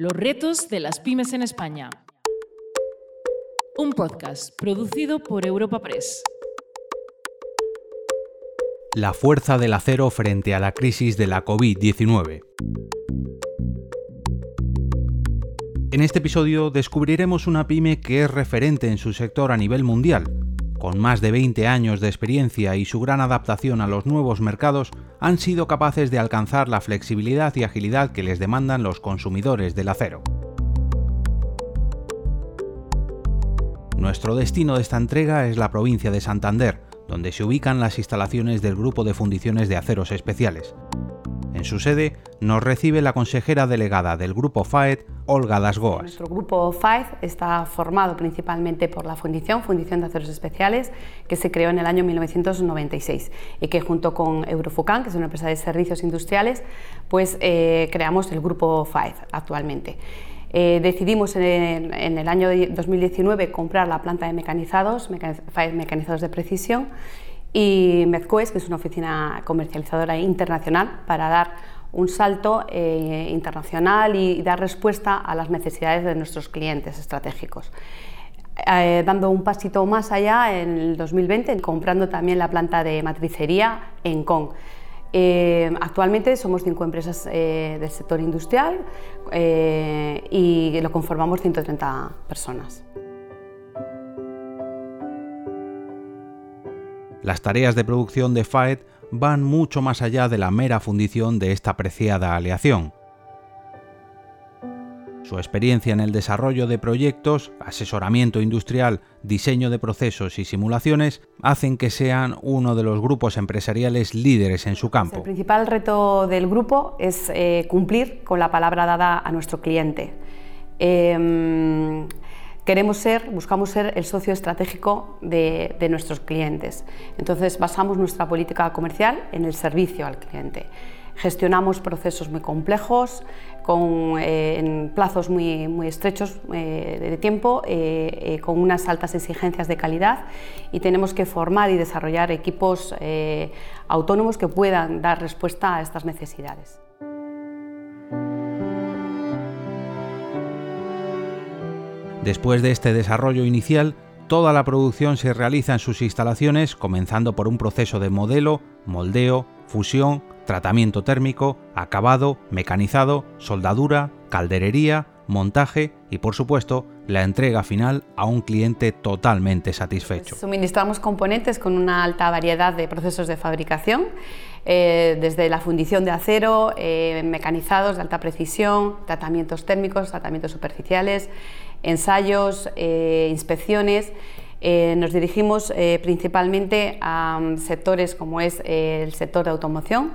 Los retos de las pymes en España. Un podcast producido por Europa Press. La fuerza del acero frente a la crisis de la COVID-19. En este episodio descubriremos una pyme que es referente en su sector a nivel mundial. Con más de 20 años de experiencia y su gran adaptación a los nuevos mercados, han sido capaces de alcanzar la flexibilidad y agilidad que les demandan los consumidores del acero. Nuestro destino de esta entrega es la provincia de Santander, donde se ubican las instalaciones del Grupo de Fundiciones de Aceros Especiales. En su sede nos recibe la consejera delegada del Grupo FAED, Olga Dasgoas. Nuestro Grupo FAED está formado principalmente por la Fundición, Fundición de Aceros Especiales, que se creó en el año 1996 y que junto con Eurofucan, que es una empresa de servicios industriales, pues eh, creamos el Grupo FAED actualmente. Eh, decidimos en, el año 2019 comprar la planta de mecanizados, mecanizados de precisión, y Mezcoes, que es una oficina comercializadora internacional, para dar un salto eh, internacional y, dar respuesta a las necesidades de nuestros clientes estratégicos. Eh, dando un pasito más allá en el 2020, comprando también la planta de matricería en Kong. Eh, actualmente somos cinco empresas del sector industrial y lo conformamos 130 personas. Las tareas de producción de FAED van mucho más allá de la mera fundición de esta preciada aleación. Su experiencia en el desarrollo de proyectos, asesoramiento industrial, diseño de procesos y simulaciones hacen que sean uno de los grupos empresariales líderes en su campo. El principal reto del grupo es eh, cumplir con la palabra dada a nuestro cliente. Em, queremos ser, buscamos ser el socio estratégico de, nuestros clientes. Entonces basamos nuestra política comercial en el servicio al cliente. Gestionamos procesos muy complejos, con, eh, en plazos muy, muy estrechos eh, de tiempo, eh, con unas altas exigencias de calidad y tenemos que formar y desarrollar equipos autónomos que puedan dar respuesta a estas necesidades. Después de este desarrollo inicial, toda la producción se realiza en sus instalaciones, comenzando por un proceso de modelo, moldeo, fusión, tratamiento térmico, acabado, mecanizado, soldadura, calderería, montaje y por supuesto la entrega final a un cliente totalmente satisfecho. Suministramos componentes con una alta variedad de procesos de fabricación, eh, desde la fundición de acero, eh, mecanizados de alta precisión, tratamientos térmicos, tratamientos superficiales, ensayos, eh, inspecciones. nos dirigimos principalmente a mm, sectores como es el sector de automoción,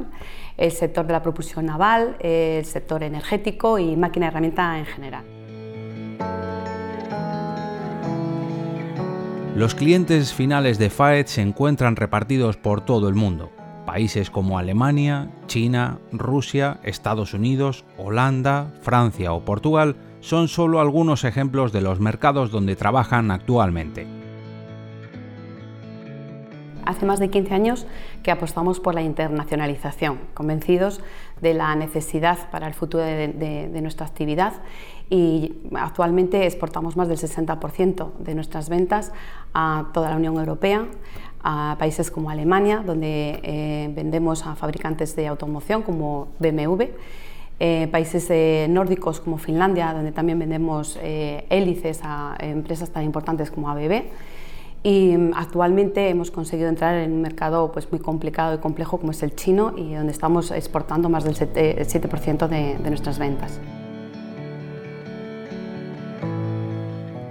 el sector de la propulsión naval, el sector energético y máquina herramienta en general. Los clientes finales de FAED se encuentran repartidos por todo el mundo. Países como Alemania, China, Rusia, Estados Unidos, Holanda, Francia o Portugal son solo algunos ejemplos de los mercados donde trabajan actualmente. Hace más de 15 años que apostamos por la internacionalización, convencidos de la necesidad para el futuro de, nuestra actividad y actualmente exportamos más del 60% de nuestras ventas a toda la Unión Europea, a países como Alemania, donde eh, vendemos a fabricantes de automoción como BMW, eh, países eh, nórdicos como Finlandia, donde también vendemos hélices a empresas tan importantes como ABB y mm, actualmente hemos conseguido entrar en un mercado pues, muy complicado y complejo como es el chino y donde estamos exportando más del 7%, de, de nuestras ventas.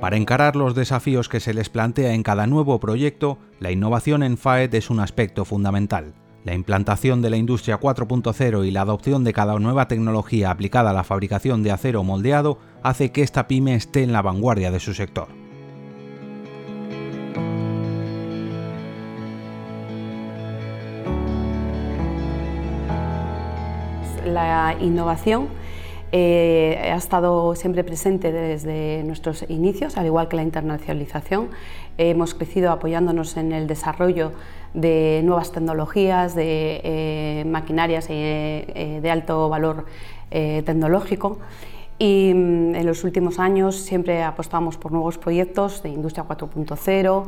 Para encarar los desafíos que se les plantea en cada nuevo proyecto, la innovación en FAED es un aspecto fundamental. La implantación de la industria 4.0 y la adopción de cada nueva tecnología aplicada a la fabricación de acero moldeado hace que esta pyme esté en la vanguardia de su sector. la innovación eh, ha estado siempre presente desde nuestros inicios, al igual que la internacionalización. hemos crecido apoyándonos en el desarrollo de nuevas tecnologías, de eh, maquinarias eh, de alto valor tecnológico. Y mm, en los últimos años siempre apostamos por nuevos proyectos de industria 4.0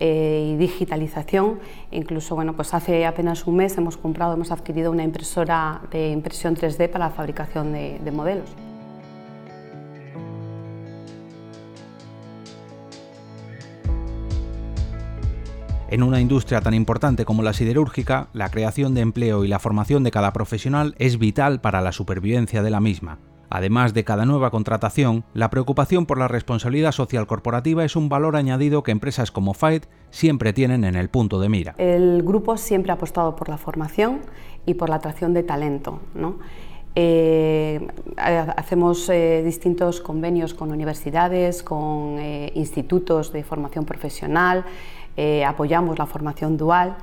eh, y digitalización. Incluso, bueno, pues hace apenas un mes hemos comprado, hemos adquirido una impresora de impresión 3D para la fabricación de modelos. En una industria tan importante como la siderúrgica, la creación de empleo y la formación de cada profesional es vital para la supervivencia de la misma. Además de cada nueva contratación, la preocupación por la responsabilidad social corporativa es un valor añadido que empresas como FAET siempre tienen en el punto de mira. El grupo siempre ha apostado por la formación y por la atracción de talento. Eh, hacemos eh, distintos convenios con universidades, con eh, institutos de formación profesional, apoyamos la formación dual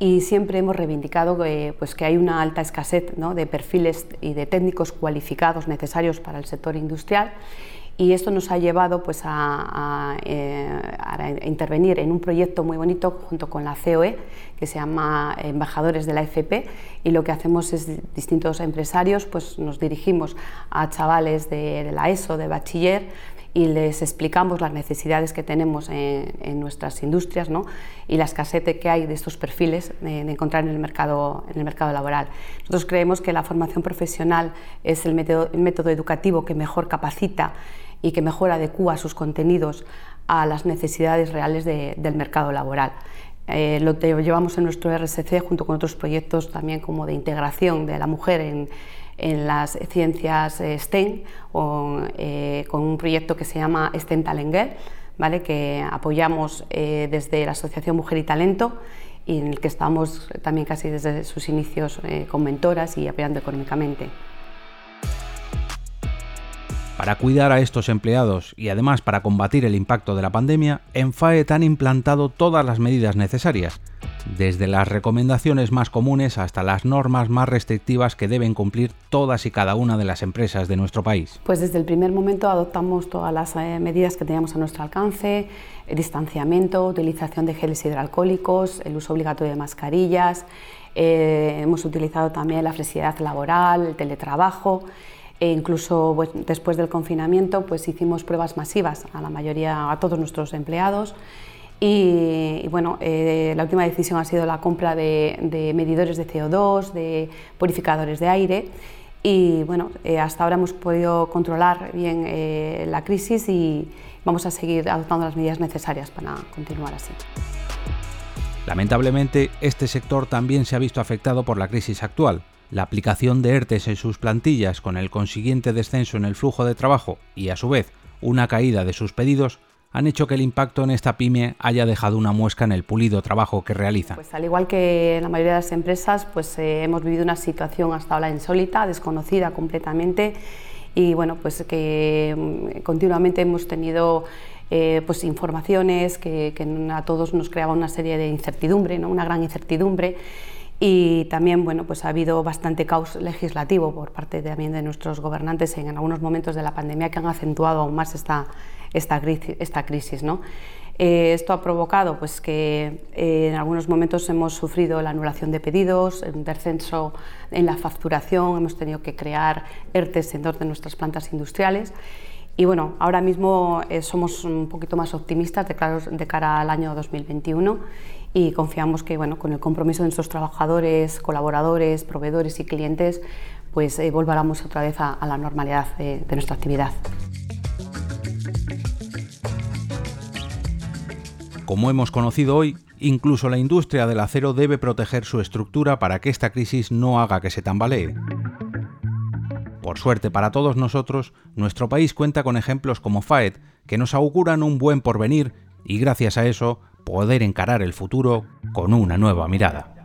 y siempre hemos reivindicado pues que hay una alta escasez de perfiles y de técnicos cualificados necesarios para el sector industrial. Y esto nos ha llevado pues, a, eh, intervenir en un proyecto muy bonito junto con la COE que se llama Embajadores de la FP y lo que hacemos es distintos empresarios pues nos dirigimos a chavales de la ESO, de bachiller y les explicamos las necesidades que tenemos en, nuestras industrias ¿no? y la escasez que hay de estos perfiles de, encontrar en el, mercado, en el mercado laboral. Nosotros creemos que la formación profesional es el método, educativo que mejor capacita y que mejor adecúa sus contenidos a las necesidades reales del mercado laboral. Eh, lo llevamos en nuestro RSC junto con otros proyectos también como de integración de la mujer en, en las ciencias eh, STEM o, eh, con un proyecto que se llama STEM Talenguer, ¿vale? que apoyamos eh, desde la Asociación Mujer y Talento y en el que estamos también casi desde sus inicios con mentoras y apoyando económicamente. Para cuidar a estos empleados y además para combatir el impacto de la pandemia, en FAET han implantado todas las medidas necesarias, desde las recomendaciones más comunes hasta las normas más restrictivas que deben cumplir todas y cada una de las empresas de nuestro país. Pues desde el primer momento adoptamos todas las eh, medidas que teníamos a nuestro alcance, distanciamiento, utilización de geles hidroalcohólicos, el uso obligatorio de mascarillas, eh, hemos utilizado también la flexibilidad laboral, el teletrabajo e incluso después del confinamiento pues hicimos pruebas masivas a la mayoría, a todos nuestros empleados y, bueno, eh, la última decisión ha sido la compra de, medidores de CO2, de purificadores de aire y bueno, eh, hasta ahora hemos podido controlar bien eh, la crisis y vamos a seguir adoptando las medidas necesarias para continuar así. Lamentablemente, este sector también se ha visto afectado por la crisis actual la aplicación de ERTES en sus plantillas con el consiguiente descenso en el flujo de trabajo y a su vez una caída de sus pedidos han hecho que el impacto en esta pyme haya dejado una muesca en el pulido trabajo que realiza. Pues al igual que la mayoría de las empresas, pues eh, hemos vivido una situación hasta ahora insólita, desconocida completamente y bueno, pues que mm, continuamente hemos tenido eh, pues informaciones que, que, a todos nos creaba una serie de incertidumbre, ¿no? una gran incertidumbre y también bueno, pues ha habido bastante caos legislativo por parte también de nuestros gobernantes en, algunos momentos de la pandemia que han acentuado aún más esta, esta, esta crisis. ¿no? Eh, esto ha provocado pues, que eh, en algunos momentos hemos sufrido la anulación de pedidos, un descenso en la facturación, hemos tenido que crear ERTES en dos de nuestras plantas industriales. Y bueno, ahora mismo eh, somos un poquito más optimistas de, de cara al año 2021 y confiamos que bueno, con el compromiso de nuestros trabajadores, colaboradores, proveedores y clientes, pues eh, otra vez a, la normalidad de nuestra actividad. Como hemos conocido hoy, incluso la industria del acero debe proteger su estructura para que esta crisis no haga que se tambalee. Por suerte para todos nosotros, nuestro país cuenta con ejemplos como FAET que nos auguran un buen porvenir y gracias a eso poder encarar el futuro con una nueva mirada.